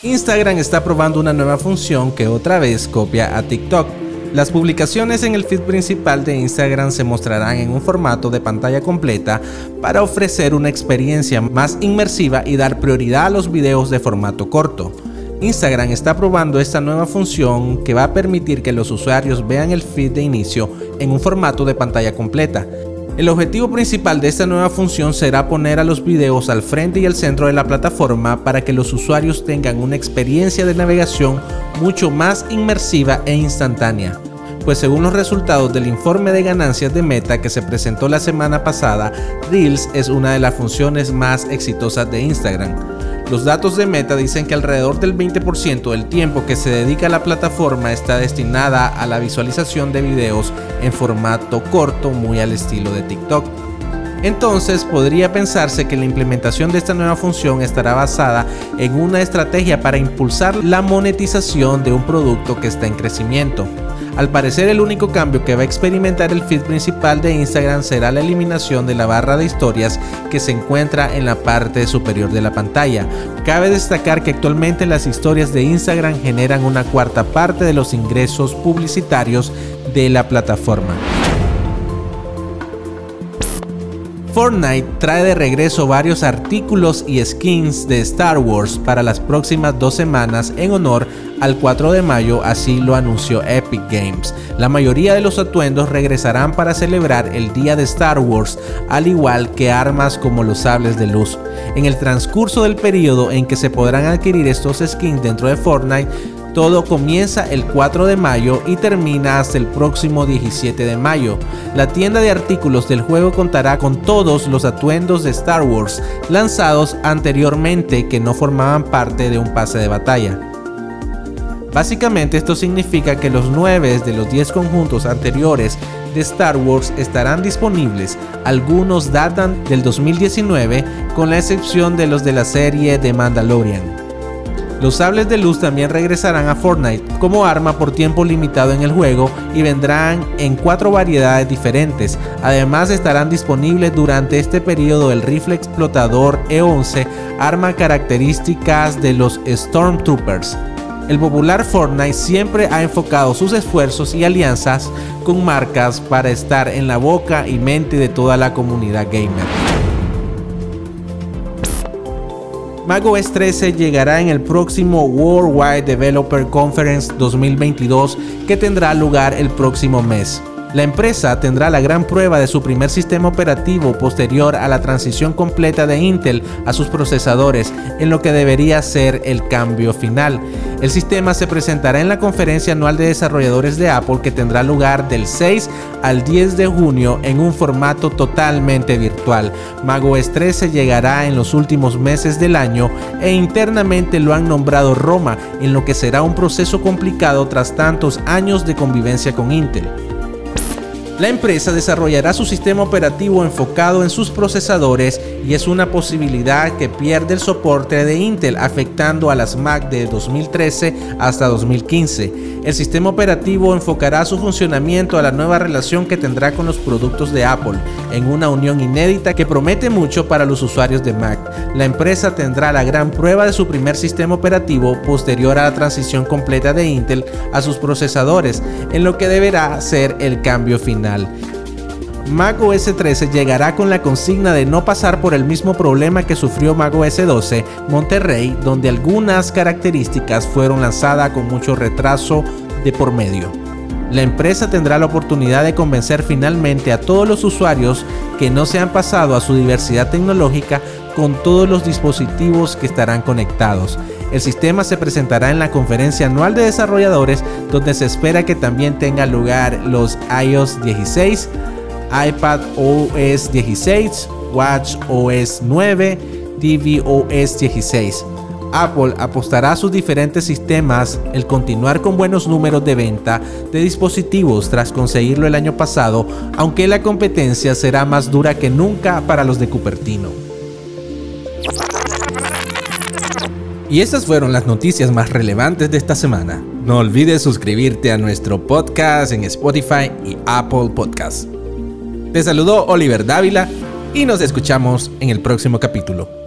Instagram está probando una nueva función que otra vez copia a TikTok. Las publicaciones en el feed principal de Instagram se mostrarán en un formato de pantalla completa para ofrecer una experiencia más inmersiva y dar prioridad a los videos de formato corto. Instagram está probando esta nueva función que va a permitir que los usuarios vean el feed de inicio en un formato de pantalla completa. El objetivo principal de esta nueva función será poner a los videos al frente y al centro de la plataforma para que los usuarios tengan una experiencia de navegación mucho más inmersiva e instantánea. Pues según los resultados del informe de ganancias de Meta que se presentó la semana pasada, Reels es una de las funciones más exitosas de Instagram. Los datos de Meta dicen que alrededor del 20% del tiempo que se dedica a la plataforma está destinada a la visualización de videos en formato corto muy al estilo de TikTok. Entonces podría pensarse que la implementación de esta nueva función estará basada en una estrategia para impulsar la monetización de un producto que está en crecimiento. Al parecer el único cambio que va a experimentar el feed principal de Instagram será la eliminación de la barra de historias que se encuentra en la parte superior de la pantalla. Cabe destacar que actualmente las historias de Instagram generan una cuarta parte de los ingresos publicitarios de la plataforma. Fortnite trae de regreso varios artículos y skins de Star Wars para las próximas dos semanas en honor al 4 de mayo, así lo anunció Epic Games. La mayoría de los atuendos regresarán para celebrar el día de Star Wars, al igual que armas como los sables de luz. En el transcurso del periodo en que se podrán adquirir estos skins dentro de Fortnite, todo comienza el 4 de mayo y termina hasta el próximo 17 de mayo. La tienda de artículos del juego contará con todos los atuendos de Star Wars lanzados anteriormente que no formaban parte de un pase de batalla. Básicamente esto significa que los 9 de los 10 conjuntos anteriores de Star Wars estarán disponibles. Algunos datan del 2019 con la excepción de los de la serie de Mandalorian. Los sables de luz también regresarán a Fortnite como arma por tiempo limitado en el juego y vendrán en cuatro variedades diferentes. Además estarán disponibles durante este periodo el rifle explotador E11, arma características de los Stormtroopers. El popular Fortnite siempre ha enfocado sus esfuerzos y alianzas con marcas para estar en la boca y mente de toda la comunidad gamer. macOS 13 llegará en el próximo Worldwide Developer Conference 2022 que tendrá lugar el próximo mes. La empresa tendrá la gran prueba de su primer sistema operativo posterior a la transición completa de Intel a sus procesadores, en lo que debería ser el cambio final. El sistema se presentará en la conferencia anual de desarrolladores de Apple que tendrá lugar del 6 al 10 de junio en un formato totalmente virtual. macOS 13 llegará en los últimos meses del año e internamente lo han nombrado Roma, en lo que será un proceso complicado tras tantos años de convivencia con Intel. La empresa desarrollará su sistema operativo enfocado en sus procesadores y es una posibilidad que pierde el soporte de Intel afectando a las Mac de 2013 hasta 2015. El sistema operativo enfocará su funcionamiento a la nueva relación que tendrá con los productos de Apple, en una unión inédita que promete mucho para los usuarios de Mac. La empresa tendrá la gran prueba de su primer sistema operativo posterior a la transición completa de Intel a sus procesadores, en lo que deberá ser el cambio final. Mac OS 13 llegará con la consigna de no pasar por el mismo problema que sufrió Mac OS 12 Monterrey, donde algunas características fueron lanzadas con mucho retraso de por medio. La empresa tendrá la oportunidad de convencer finalmente a todos los usuarios que no se han pasado a su diversidad tecnológica con todos los dispositivos que estarán conectados. El sistema se presentará en la conferencia anual de desarrolladores donde se espera que también tenga lugar los iOS 16, iPad OS 16, Watch OS 9, tvOS 16. Apple apostará a sus diferentes sistemas el continuar con buenos números de venta de dispositivos tras conseguirlo el año pasado, aunque la competencia será más dura que nunca para los de Cupertino. Y estas fueron las noticias más relevantes de esta semana. No olvides suscribirte a nuestro podcast en Spotify y Apple Podcasts. Te saludó Oliver Dávila y nos escuchamos en el próximo capítulo.